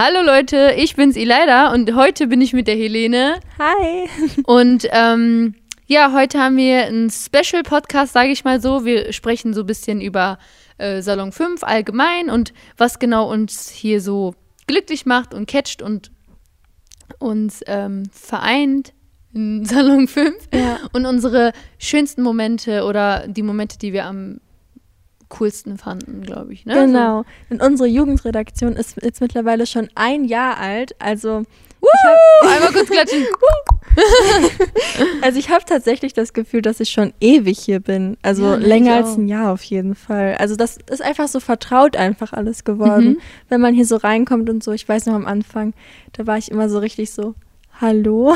Hallo Leute, ich bin's Ileida und heute bin ich mit der Helene. Hi. Und ähm, ja, heute haben wir einen Special-Podcast, sage ich mal so. Wir sprechen so ein bisschen über äh, Salon 5 allgemein und was genau uns hier so glücklich macht und catcht und uns ähm, vereint in Salon 5 Ja. und unsere schönsten Momente oder die Momente, die wir am coolsten fanden, glaube ich. Ne? Genau. Und unsere Jugendredaktion ist jetzt mittlerweile schon ein Jahr alt. Also, So, einmal kurz klatschen. also ich habe tatsächlich das Gefühl, dass ich schon ewig hier bin. Also Ja, länger als ein Jahr auf jeden Fall. Also das ist einfach so vertraut einfach alles geworden. Mhm. Wenn man hier so reinkommt und so. Ich weiß noch am Anfang, da war ich immer so richtig so, hallo.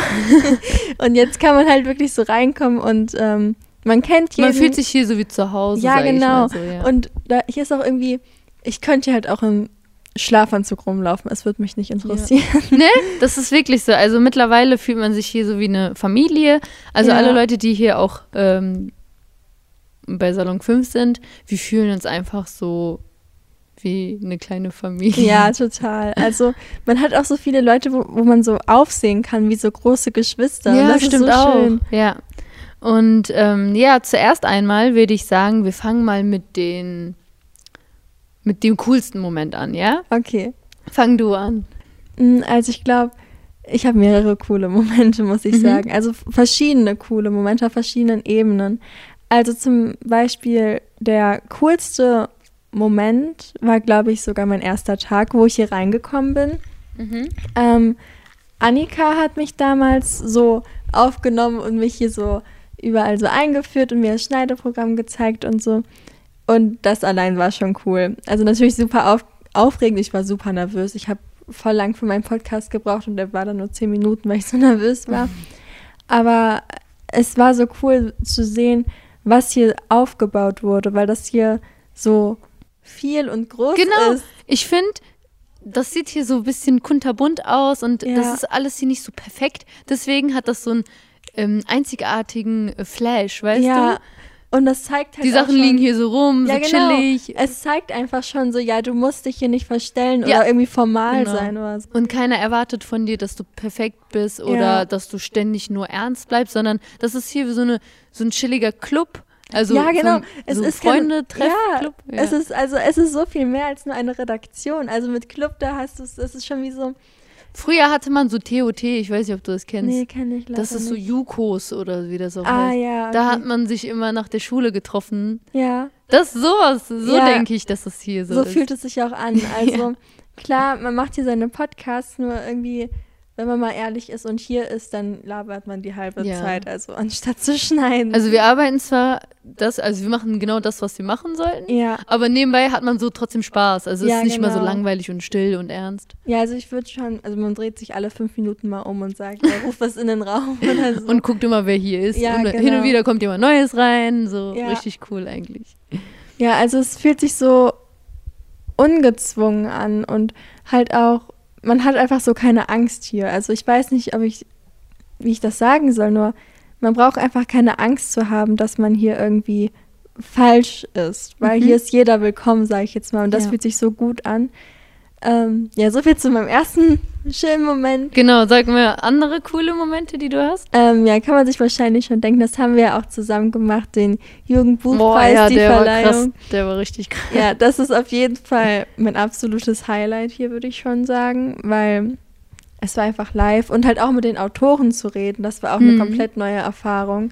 und jetzt kann man halt wirklich so reinkommen und ähm, man kennt jeden. Man fühlt sich hier so wie zu Hause. Ja, genau. so, ja. Und da, hier ist auch irgendwie, ich könnte hier halt auch im Schlafanzug rumlaufen. Es würde mich nicht interessieren. Ne? Das ist wirklich so. Also mittlerweile fühlt man sich hier so wie eine Familie. Also Ja. alle Leute, die hier auch ähm, bei Salon 5 sind, wir fühlen uns einfach so wie eine kleine Familie. Ja, total. Also man hat auch so viele Leute, wo, wo man so aufsehen kann, wie so große Geschwister. Ja das stimmt so auch. Ja. Und ähm, ja, zuerst einmal würde ich sagen, wir fangen mal mit den mit dem coolsten Moment an, ja? Okay. Fang du an. Mm, Also ich glaube, ich habe mehrere coole Momente, muss ich Mhm. sagen. Also verschiedene coole Momente auf verschiedenen Ebenen. Also zum Beispiel der coolste Moment war, glaube ich, sogar mein erster Tag, wo ich hier reingekommen bin. Ähm, Annika hat mich damals so aufgenommen und mich hier so überall so eingeführt und mir das Schneideprogramm gezeigt und so. Und das allein war schon cool. Also natürlich super auf, aufregend. Ich war super nervös. Ich habe voll lang für meinen Podcast gebraucht und der war dann nur zehn Minuten, weil ich so nervös war. Aber es war so cool zu sehen, was hier aufgebaut wurde, weil das hier so viel und groß Genau. ist. Ich finde, das sieht hier so ein bisschen kunterbunt aus und Ja. das ist alles hier nicht so perfekt. Deswegen hat das so einen ähm, einzigartigen äh, Flash, weißt ja. du? Und das zeigt halt Die Sachen schon, liegen hier so rum, Ja, so genau. chillig. Es zeigt einfach schon so, ja, du musst dich hier nicht verstellen Ja. oder irgendwie formal Genau. sein oder so. Und keiner erwartet von dir, dass du perfekt bist oder Ja. dass du ständig nur ernst bleibst, sondern das ist hier so, eine, so ein chilliger Club. Also ja, genau. Vom, Es so ist freunde treff ja, club Es ist also es ist so viel mehr als nur eine Redaktion. Also mit Club da hast du es, es ist schon wie so. Früher hatte man so TOT, ich weiß nicht, ob du das kennst. Nee, kenne ich leider das ist so nicht. Jukos oder wie das auch Ah heißt. ja. Da okay. hat man sich immer nach der Schule getroffen. ja. Das ist sowas, so Ja. denke ich, dass es hier so, So ist. fühlt es sich auch an. Also klar, man macht hier seine Podcasts, nur irgendwie, wenn man mal ehrlich ist und hier ist, dann labert man die halbe Ja. Zeit, also anstatt zu schneiden. Also wir arbeiten zwar das, also wir machen genau das, was wir machen sollten, ja, aber nebenbei hat man so trotzdem Spaß. Also es Ja, ist nicht mal so genau. langweilig und still und ernst. ja, also ich würde schon, also man dreht sich alle fünf Minuten mal um und sagt, ja, ruf was in den Raum oder so. Und guckt immer, wer hier ist. Ja, und hin genau. und wieder kommt jemand Neues rein. So Ja. richtig cool eigentlich. Ja, also es fühlt sich so ungezwungen an und halt auch, man hat einfach so keine Angst hier. Also ich weiß nicht, ob ich, wie ich das sagen soll, nur man braucht einfach keine Angst zu haben, dass man hier irgendwie falsch ist, weil Mhm. hier ist jeder willkommen, sage ich jetzt mal, und das Ja. fühlt sich so gut an. Ähm, ja, so viel zu meinem ersten schönen Moment. Genau, sag mir andere coole Momente, die du hast. Ähm, ja, kann man sich wahrscheinlich schon denken, das haben wir ja auch zusammen gemacht, den Jugendbuchpreis, ja, die der war Verleihung. krass. Der war richtig krass. Ja, das ist auf jeden Fall mein absolutes Highlight hier, würde ich schon sagen, weil es war einfach live und halt auch mit den Autoren zu reden, das war auch eine Mhm. komplett neue Erfahrung.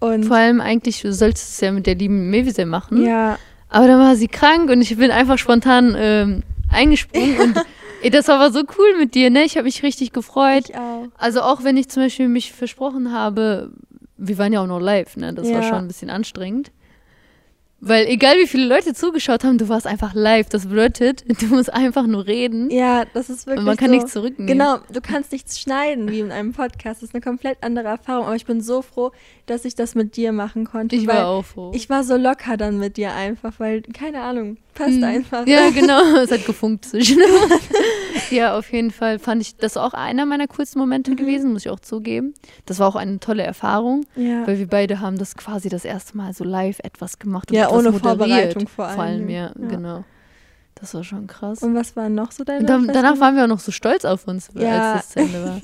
Und Vor allem eigentlich, du solltest es ja mit der lieben Mevise machen. ja, Aber dann war sie krank und ich bin einfach spontan ähm, eingesprungen. Und ey, das war aber so cool mit dir, ne? Ich habe mich richtig gefreut. ich auch. Also auch wenn ich zum Beispiel mich versprochen habe, wir waren ja auch noch live, ne? Das war Ja. schon ein bisschen anstrengend. Weil egal wie viele Leute zugeschaut haben, du warst einfach live. Das bedeutet, du musst einfach nur reden Ja, das ist wirklich und man kann so, nichts zurücknehmen. Genau, du kannst nichts schneiden wie in einem Podcast. Das ist eine komplett andere Erfahrung. Aber ich bin so froh, dass ich das mit dir machen konnte. Ich war auch froh. Ich war so locker dann mit dir einfach, weil, keine Ahnung, passt Hm. einfach. Ja, genau. Es hat gefunkt zwischen uns. Ja, auf jeden Fall fand ich das auch einer meiner coolsten Momente Mhm. gewesen, muss ich auch zugeben. Das war auch eine tolle Erfahrung, Ja. weil wir beide haben das quasi das erste Mal so live etwas gemacht Ja, ohne. Vorbereitung vor Vor allem, allem. ja, Ja. genau. Das war schon krass. Und was war noch so deine dann, danach waren wir auch noch so stolz auf uns, Ja. als das zu Ende war.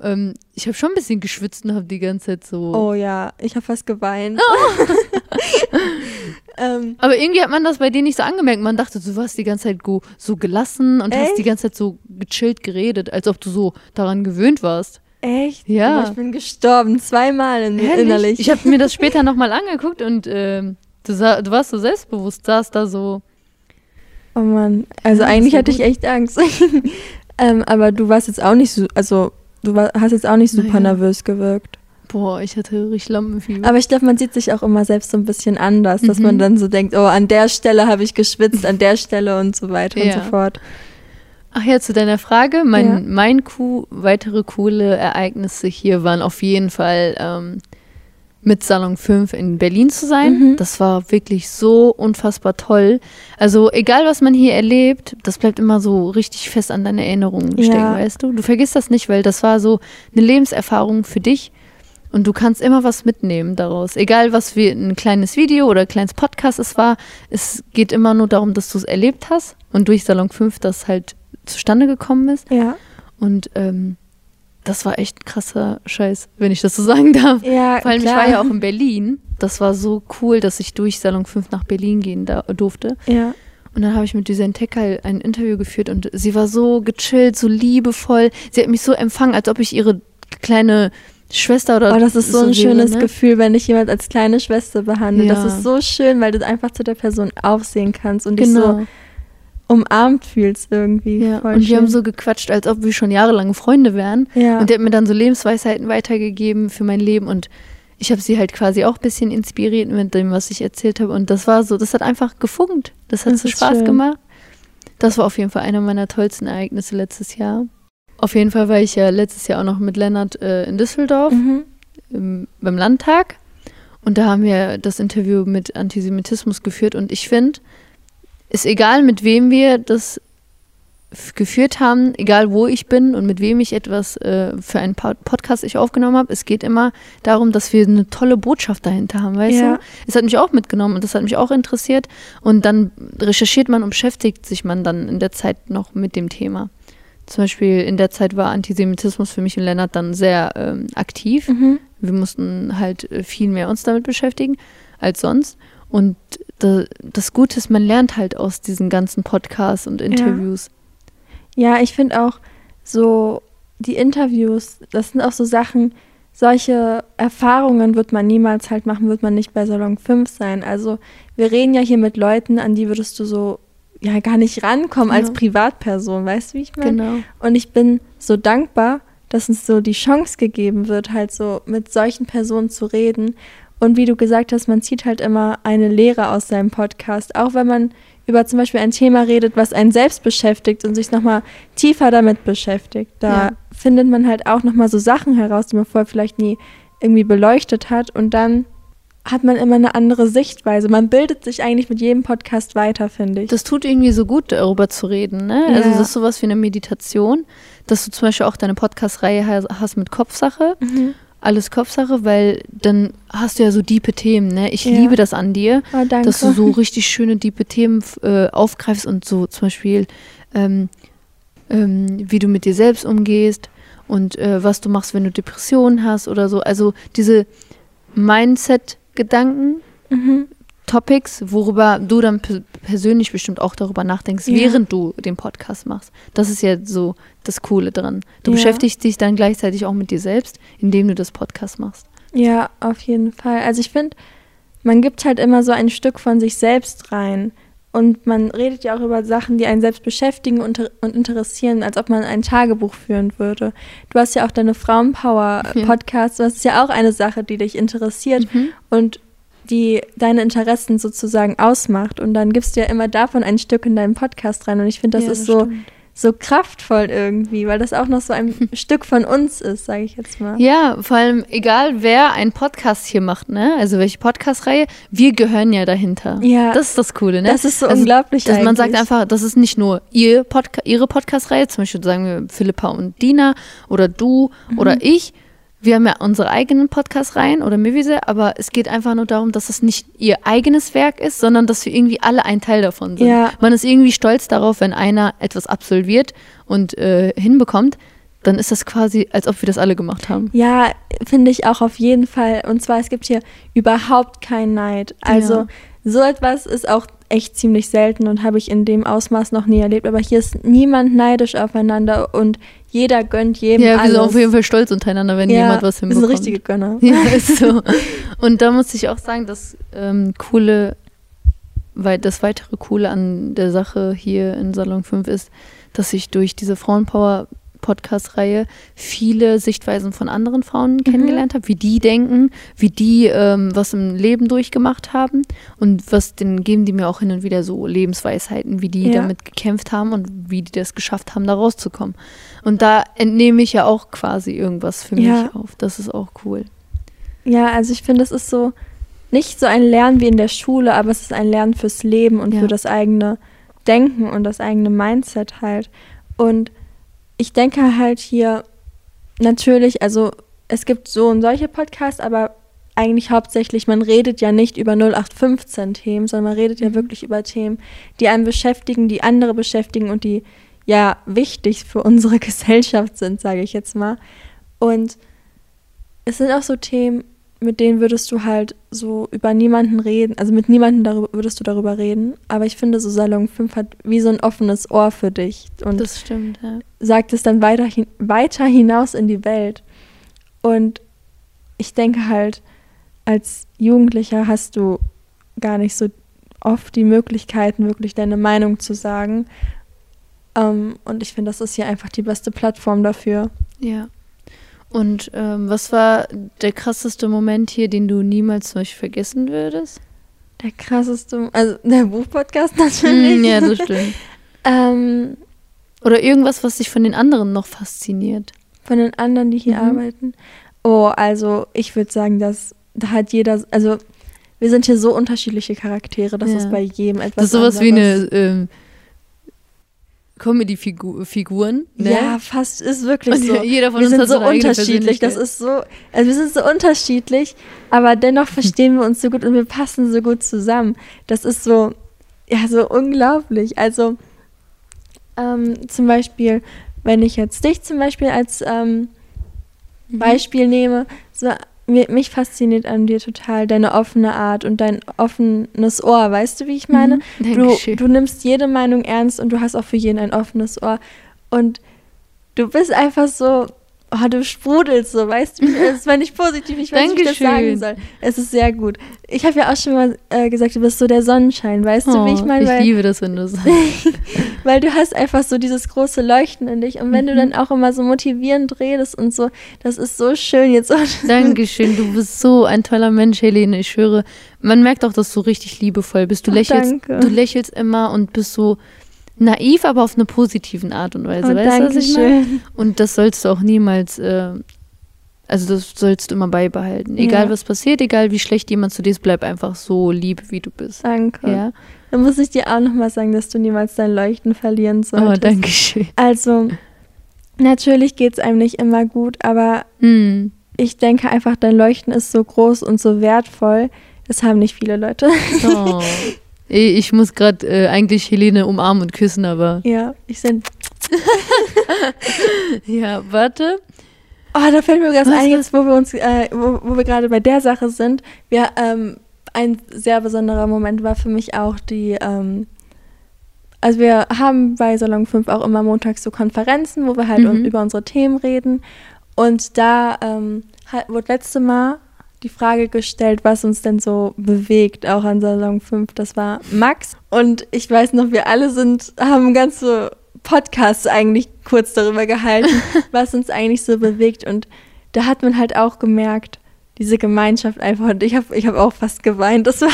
ähm, ich habe schon ein bisschen geschwitzt und habe die ganze Zeit so. Oh ja, ich habe fast geweint. ähm, Aber irgendwie hat man das bei dir nicht so angemerkt. Man dachte, du warst die ganze Zeit so gelassen und hast Echt? die ganze Zeit so gechillt geredet, als ob du so daran gewöhnt warst. echt? Ja. Aber ich bin gestorben, zweimal in, innerlich. Ich habe mir das später nochmal angeguckt und ähm, du, sah, du warst so selbstbewusst, saß da so. oh Mann, also Ja, eigentlich hatte ich gut. echt Angst. ähm, aber du warst jetzt auch nicht so, also du war, hast jetzt auch nicht super Naja. nervös gewirkt. Boah, ich hatte richtig Lampenfieber. Aber ich glaube, man sieht sich auch immer selbst so ein bisschen anders, dass Mhm. man dann so denkt, oh, an der Stelle habe ich geschwitzt, an der Stelle und so weiter und Ja. so fort. Ach ja, zu deiner Frage. Mein, Ja. mein Coup, weitere coole Ereignisse hier waren auf jeden Fall ähm, mit Salon 5 in Berlin zu sein. Mhm. Das war wirklich so unfassbar toll. Also egal, was man hier erlebt, das bleibt immer so richtig fest an deine Erinnerungen stecken, Ja. weißt du? Du vergisst das nicht, weil das war so eine Lebenserfahrung für dich. Und du kannst immer was mitnehmen daraus. Egal, was für ein kleines Video oder ein kleines Podcast es war, es geht immer nur darum, dass du es erlebt hast und durch Salon 5 das halt zustande gekommen ist. Ja. Und ähm, das war echt ein krasser Scheiß, wenn ich das so sagen darf. Ja, Vor allem, klar. ich war ja auch in Berlin. Das war so cool, dass ich durch Salon 5 nach Berlin gehen da, durfte. Ja. Und dann habe ich mit Düsen Tekal ein Interview geführt und sie war so gechillt, so liebevoll. Sie hat mich so empfangen, als ob ich ihre kleine Schwester oder Oh, das ist so ein wäre, schönes ne? Gefühl, wenn dich jemand als kleine Schwester behandelt. Das Ja. ist so schön, weil du einfach zu der Person aufsehen kannst und dich so Genau. Umarmt fühlst irgendwie. Ja. Und wir schön. haben so gequatscht, als ob wir schon jahrelange Freunde wären. ja. Und der hat mir dann so Lebensweisheiten weitergegeben für mein Leben und ich habe sie halt quasi auch ein bisschen inspiriert mit dem, was ich erzählt habe. Und das war so, das hat einfach gefunkt. Das hat Das so Spaß schön. gemacht. Das war auf jeden Fall einer meiner tollsten Ereignisse letztes Jahr. Auf jeden Fall war ich ja letztes Jahr auch noch mit Lennart äh, in Düsseldorf mhm. im, beim Landtag. Und da haben wir das Interview mit Antisemitismus geführt. Und ich finde, ist egal, mit wem wir das geführt haben, egal wo ich bin und mit wem ich etwas äh, für einen Pod- Podcast ich aufgenommen habe, es geht immer darum, dass wir eine tolle Botschaft dahinter haben, weißt Ja. du? Es hat mich auch mitgenommen und das hat mich auch interessiert. Und dann recherchiert man und beschäftigt sich man dann in der Zeit noch mit dem Thema. Zum Beispiel in der Zeit war Antisemitismus für mich und Lennart dann sehr ähm, aktiv. Mhm. Wir mussten halt äh, viel mehr uns damit beschäftigen als sonst. Und da, das Gute ist, man lernt halt aus diesen ganzen Podcasts und Interviews. Ja, ich finde auch so die Interviews, das sind auch so Sachen, solche Erfahrungen wird man niemals halt machen, wird man nicht bei Salon 5 sein. Also wir reden ja hier mit Leuten, an die würdest du so ja gar nicht rankommen als Ja. Privatperson, weißt du, wie ich meine? Genau. Und ich bin so dankbar, dass uns so die Chance gegeben wird, halt so mit solchen Personen zu reden. Und wie du gesagt hast, man zieht halt immer eine Lehre aus seinem Podcast, auch wenn man über zum Beispiel ein Thema redet, was einen selbst beschäftigt und sich nochmal tiefer damit beschäftigt. Da Ja. findet man halt auch nochmal so Sachen heraus, die man vorher vielleicht nie irgendwie beleuchtet hat. Und dann hat man immer eine andere Sichtweise. Man bildet sich eigentlich mit jedem Podcast weiter, finde ich. Das tut irgendwie so gut, darüber zu reden. Ne? Also Ja. das ist sowas wie eine Meditation, dass du zum Beispiel auch deine Podcast-Reihe ha- hast mit Kopfsache. Mhm. Alles Kopfsache, weil dann hast du ja so diepe Themen. Ne? Ich Ja. liebe das an dir. Oh, dass du so richtig schöne, diepe Themen äh, aufgreifst und so zum Beispiel, ähm, ähm, wie du mit dir selbst umgehst und äh, was du machst, wenn du Depressionen hast oder so. Also diese Mindset-Gedanken, mhm. Topics, worüber du dann pe- persönlich bestimmt auch darüber nachdenkst, Ja. während du den Podcast machst. Das ist ja so das Coole dran. Du Ja. beschäftigst dich dann gleichzeitig auch mit dir selbst, indem du das Podcast machst. Ja, auf jeden Fall. Also ich finde, man gibt halt immer so ein Stück von sich selbst rein. Und man redet ja auch über Sachen, die einen selbst beschäftigen und, und interessieren, als ob man ein Tagebuch führen würde. Du hast ja auch deine Frauenpower-Podcast, das ist ja auch eine Sache, die dich interessiert Mhm. und die deine Interessen sozusagen ausmacht. Und dann gibst du ja immer davon ein Stück in deinen Podcast rein. Und ich finde, das Ja, ist so, stimmt. so kraftvoll irgendwie, weil das auch noch so ein Stück von uns ist, sage ich jetzt mal. Ja, vor allem egal, wer einen Podcast hier macht, ne? Also welche Podcast-Reihe, wir gehören ja dahinter. Ja. Das ist das Coole, ne? Das ist so Also, unglaublich Dass man sagt eigentlich. einfach, das ist nicht nur ihr Podca ihre Podcast-Reihe, zum Beispiel sagen wir Philippa und Dina oder du Mhm. oder ich, wir haben ja unsere eigenen Podcast-Reihen oder Mivise, aber es geht einfach nur darum, dass es nicht ihr eigenes Werk ist, sondern dass wir irgendwie alle ein Teil davon sind. Ja. Man ist irgendwie stolz darauf, wenn einer etwas absolviert und äh, hinbekommt, dann ist das quasi, als ob wir das alle gemacht haben. Ja, finde ich auch auf jeden Fall. Und zwar, es gibt hier überhaupt keinen Neid. Also Ja. So etwas ist auch echt ziemlich selten und habe ich in dem Ausmaß noch nie erlebt. Aber hier ist niemand neidisch aufeinander und jeder gönnt jedem Ja, wir alles. sind auf jeden Fall stolz untereinander, wenn ja, jemand was hinbekommt. sind richtige Gönner. Ja, ist so. Und da muss ich auch sagen, das ähm, coole, weil das weitere Coole an der Sache hier in Salon 5 ist, dass ich durch diese Frauenpower Podcast-Reihe viele Sichtweisen von anderen Frauen kennengelernt habe, wie die denken, wie die ähm, was im Leben durchgemacht haben und was dann geben die mir auch hin und wieder so Lebensweisheiten, wie die Ja. damit gekämpft haben und wie die das geschafft haben, da rauszukommen. Und da entnehme ich ja auch quasi irgendwas für mich Ja. auf. Das ist auch cool. Ja, also ich finde, es ist so nicht so ein Lernen wie in der Schule, aber es ist ein Lernen fürs Leben und Ja. für das eigene Denken und das eigene Mindset halt. Und ich denke halt hier natürlich, also es gibt so und solche Podcasts, aber eigentlich hauptsächlich, man redet ja nicht über 0815 Themen, sondern man redet ja wirklich über Themen, die einen beschäftigen, die andere beschäftigen und die ja wichtig für unsere Gesellschaft sind, sage ich jetzt mal. Und es sind auch so Themen, mit denen würdest du halt so über niemanden reden, also mit niemandem darüber, würdest du darüber reden. Aber ich finde, so Salon 5 hat wie so ein offenes Ohr für dich und Das stimmt, ja. sagt es dann weiter, hin, weiter hinaus in die Welt. Und ich denke halt, als Jugendlicher hast du gar nicht so oft die Möglichkeiten, wirklich deine Meinung zu sagen. Ähm, und ich finde, das ist hier einfach die beste Plattform dafür. Ja. Und ähm, was war der krasseste Moment hier, den du niemals zum Beispiel vergessen würdest? Der krasseste, also der Buchpodcast natürlich. Mm, ja, das stimmt. ähm, Oder irgendwas, was dich von den anderen noch fasziniert. von den anderen, die hier Mhm. arbeiten. Oh, also ich würde sagen, dass da hat jeder, also wir sind hier so unterschiedliche Charaktere, dass Ja. es bei jedem etwas Das ist sowas wie anderes- eine ähm, Comedy-Figuren. Ne? Ja, fast ist wirklich so. jeder von wir uns sind so unterschiedlich. Das ist so, also wir sind so unterschiedlich, aber dennoch verstehen wir uns so gut und wir passen so gut zusammen. Das ist so, ja, so unglaublich. Also ähm, zum Beispiel, wenn ich jetzt dich zum Beispiel als ähm, Mhm. Beispiel nehme, so, mich fasziniert an dir total deine offene Art und dein offenes Ohr. Weißt du, wie ich meine? Mhm. Du, du nimmst jede Meinung ernst und du hast auch für jeden ein offenes Ohr. Und du bist einfach so, oh, du sprudelst so, weißt du? Es war nicht positiv, ich weiß nicht, wie ich das sagen soll. Es ist sehr gut. Ich habe ja auch schon mal äh, gesagt, du bist so der Sonnenschein, weißt du, wie ich Oh, meine? ich liebe das, wenn du sagst. weil du hast einfach so dieses große Leuchten in dich. Und wenn du Mhm. dann auch immer so motivierend redest und so, das ist so schön jetzt. Dankeschön, du bist so ein toller Mensch, Helene. Ich höre, man merkt auch, dass du richtig liebevoll bist. Du Ach, lächelst, danke. du lächelst immer und bist so naiv, aber auf eine positiven Art und Weise. Oh, weißt du, was ich meine? Dankeschön. Und das sollst du auch niemals, äh, also das sollst du immer beibehalten. Egal Ja. was passiert, egal wie schlecht jemand zu dir ist, bleib einfach so lieb, wie du bist. Danke. Ja. Dann muss ich dir auch nochmal sagen, dass du niemals dein Leuchten verlieren Oh, solltest. danke schön. Also, natürlich geht es einem nicht immer gut, aber Hm. ich denke einfach, dein Leuchten ist so groß und so wertvoll. Das haben nicht viele Leute. Oh. Ich muss gerade äh, eigentlich Helene umarmen und küssen, aber ja, ich sind. ja, warte. Oh, da fällt mir ganz ein, jetzt, wo wir uns, äh, wo, wo wir gerade bei der Sache sind. Wir, ähm, ein sehr besonderer Moment war für mich auch die, ähm, also wir haben bei Salon 5 auch immer montags so Konferenzen, wo wir halt Mhm. un- über unsere Themen reden. Und da ähm, hat, wurde letzte Mal die Frage gestellt, was uns denn so bewegt, auch an Salon 5. Das war Max. Und ich weiß noch, wir alle sind, haben ganze Podcasts eigentlich kurz darüber gehalten, was uns eigentlich so bewegt. Und da hat man halt auch gemerkt, diese Gemeinschaft einfach. Und ich habe ich hab auch fast geweint. Das war,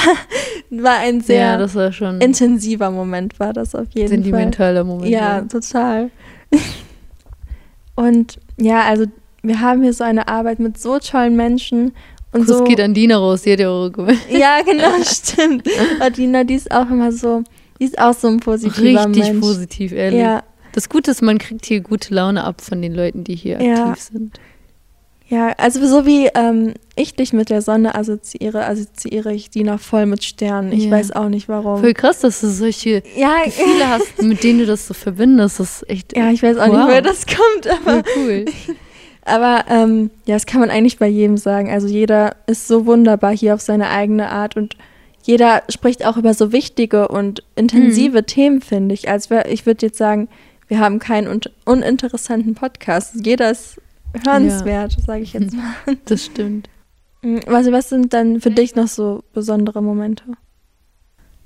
war ein sehr ja, war intensiver Moment, war das auf jeden Fall. sentimentaler Moment. Ja, total. Und ja, also wir haben hier so eine Arbeit mit so tollen Menschen und Kuss so. geht an Dina raus, die hat ja gemeint. Ja, genau, stimmt. Und Dina, die ist auch immer so, die ist auch so ein positiver Richtig Mensch. positiv, ehrlich. Ja, Das Gute ist, man kriegt hier gute Laune ab von den Leuten, die hier Ja. aktiv sind. Ja, also so wie ähm, ich dich mit der Sonne assoziiere, assoziiere ich die noch voll mit Sternen. Ich Ja. weiß auch nicht warum. Voll krass, dass du solche ja, Gefühle hast, mit denen du das so verbindest. Das ist echt ja, ich weiß auch Wow. nicht, woher das kommt, aber, voll cool. aber ähm, ja, das kann man eigentlich bei jedem sagen. Also jeder ist so wunderbar hier auf seine eigene Art und jeder spricht auch über so wichtige und intensive Mhm. Themen, finde ich. Als wär, ich würde jetzt sagen, wir haben keinen un uninteressanten Podcast. Jeder ist hörenswert, sage ich jetzt mal. Das stimmt. Also was sind dann für dich noch so besondere Momente?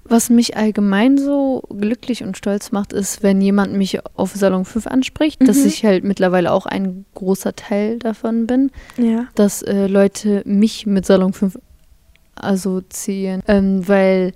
Was mich allgemein so glücklich und stolz macht, ist, wenn jemand mich auf Salon 5 anspricht, dass Mhm. ich halt mittlerweile auch ein großer Teil davon bin, Ja. dass äh, Leute mich mit Salon 5 assoziieren, ähm, weil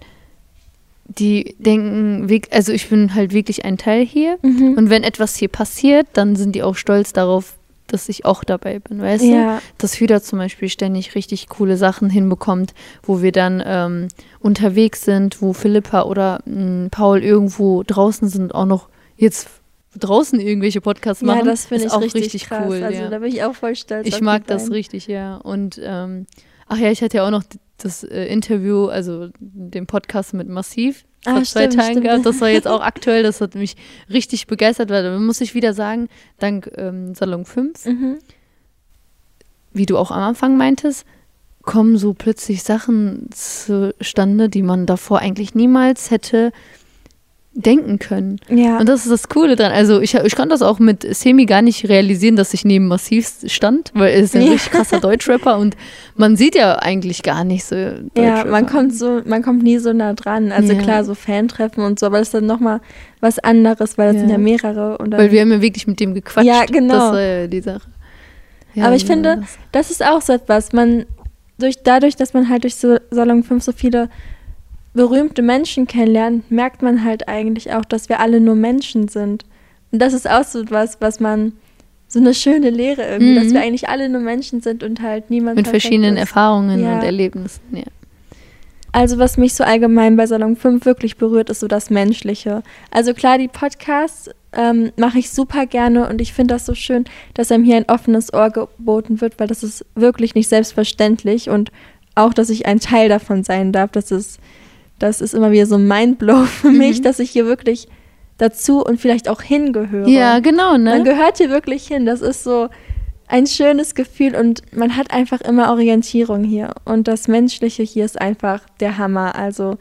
die denken, also ich bin halt wirklich ein Teil hier Mhm. und wenn etwas hier passiert, dann sind die auch stolz darauf, dass ich auch dabei bin, weißt du? ja. dass Hüda zum Beispiel ständig richtig coole Sachen hinbekommt, wo wir dann ähm, unterwegs sind, wo Philippa oder mh, Paul irgendwo draußen sind, auch noch jetzt draußen irgendwelche Podcasts machen. ja, das finde ich auch richtig, krass. cool. also ja. da bin ich auch voll stolz. Ich mag das richtig, ja. Und ähm, ach ja, ich hatte ja auch noch das äh, Interview, also den Podcast mit Massiv vor Ah, zwei Tagen gehabt. Das war jetzt auch aktuell, das hat mich richtig begeistert, weil da muss ich wieder sagen, dank ähm, Salon 5 Mhm. wie du auch am Anfang meintest, kommen so plötzlich Sachen zustande, die man davor eigentlich niemals hätte denken können. Ja. Und das ist das Coole dran. Also ich, ich konnte das auch mit Semi gar nicht realisieren, dass ich neben Massiv stand, weil er ist ein Ja. richtig krasser Deutschrapper und man sieht ja eigentlich gar nicht so ja, man kommt so, man kommt nie so nah dran. Also Ja. klar, so Fantreffen und so, aber das ist dann nochmal was anderes, weil das Ja. sind ja mehrere. Und Weil wir haben ja wirklich mit dem gequatscht. Ja, genau. Das war ja die Sache. Aber ich finde, das- das ist auch so etwas. Man, durch, dadurch, dass man halt durch so Salon 5 so viele berühmte Menschen kennenlernt, merkt man halt eigentlich auch, dass wir alle nur Menschen sind. Und das ist auch so etwas, was man, so eine schöne Lehre irgendwie, Mhm. dass wir eigentlich alle nur Menschen sind und halt niemand mit verschiedenen ist. Erfahrungen Ja. und Erlebnissen. Ja. Also was mich so allgemein bei Salon 5 wirklich berührt, ist so das Menschliche. Also klar, die Podcasts ähm, mache ich super gerne und ich finde das so schön, dass einem hier ein offenes Ohr geboten wird, weil das ist wirklich nicht selbstverständlich und auch, dass ich ein Teil davon sein darf, das ist, das ist immer wieder so ein Mindblow für mich, Mhm. dass ich hier wirklich dazu und vielleicht auch hingehöre. ja, genau, ne? Man gehört hier wirklich hin. Das ist so ein schönes Gefühl und man hat einfach immer Orientierung hier. Und das Menschliche hier ist einfach der Hammer. Also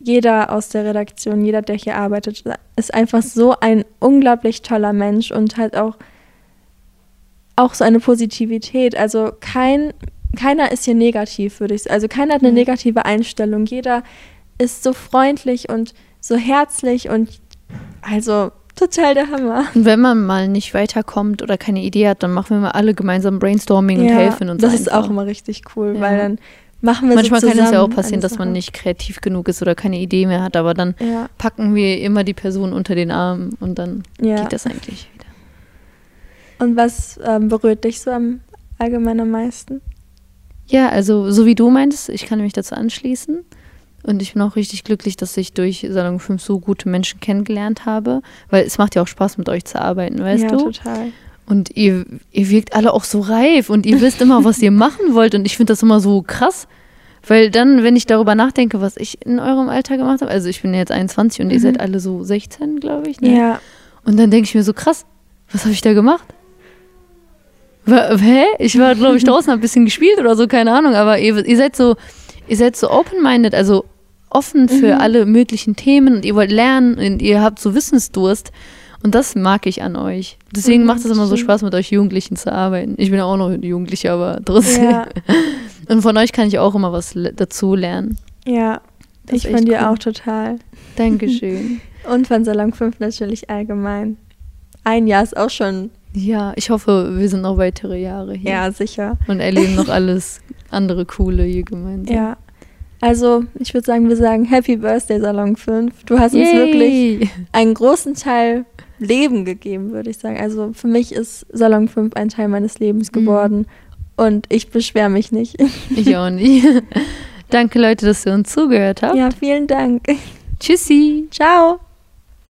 jeder aus der Redaktion, jeder, der hier arbeitet, ist einfach so ein unglaublich toller Mensch und halt auch, auch so eine Positivität. Also kein, keiner ist hier negativ, würde ich sagen. Also keiner hat eine Mhm. negative Einstellung. Jeder ist so freundlich und so herzlich und also total der Hammer. Und wenn man mal nicht weiterkommt oder keine Idee hat, dann machen wir mal alle gemeinsam Brainstorming und helfen uns Das ist einfach. auch immer richtig cool, Ja. weil dann machen wir Manchmal so kann es ja auch passieren, dass man nicht kreativ genug ist oder keine Idee mehr hat, aber dann Ja, packen wir immer die Person unter den Arm und dann ja. geht das eigentlich wieder. Und was ähm, berührt dich so am allgemein am meisten? Ja, also so wie du meintest, ich kann mich dazu anschließen. Und ich bin auch richtig glücklich, dass ich durch Salon 5 so gute Menschen kennengelernt habe, weil es macht ja auch Spaß, mit euch zu arbeiten, weißt ja, du? total. Und ihr, ihr wirkt alle auch so reif und ihr wisst immer, was ihr machen wollt. Und ich finde das immer so krass. Weil dann, wenn ich darüber nachdenke, was ich in eurem Alter gemacht habe, also ich bin jetzt 21 und ihr Mhm. seid alle so 16, glaube ich. Ne? Ja, Und dann denke ich mir so, krass, was habe ich da gemacht? Hä? Ich war, glaube ich, draußen, habe ein bisschen gespielt oder so, keine Ahnung. Aber ihr, ihr seid so, ihr seid so open-minded, also offen für Mhm. alle möglichen Themen und ihr wollt lernen und ihr habt so Wissensdurst. Und das mag ich an euch. Deswegen Mhm, macht es immer so. Spaß, mit euch Jugendlichen zu arbeiten. Ich bin ja auch noch Jugendliche, aber trotzdem. ja, Und von euch kann ich auch immer was dazu lernen. ja. Das Ich von dir cool. auch total. Dankeschön. Und von Salon 5 natürlich allgemein. Ein Jahr ist auch schon, ja, ich hoffe, wir sind noch weitere Jahre hier. ja, sicher. Und erleben noch alles andere Coole hier gemeinsam. Ja. Also, ich würde sagen, wir sagen Happy Birthday Salon 5. Du hast uns wirklich Yay! einen großen Teil Leben gegeben, würde ich sagen. Also für mich ist Salon 5 ein Teil meines Lebens Mhm. geworden und ich beschwere mich nicht. Ich auch nicht. Danke, Leute, dass ihr uns zugehört habt. Ja, vielen Dank. Tschüssi. Ciao.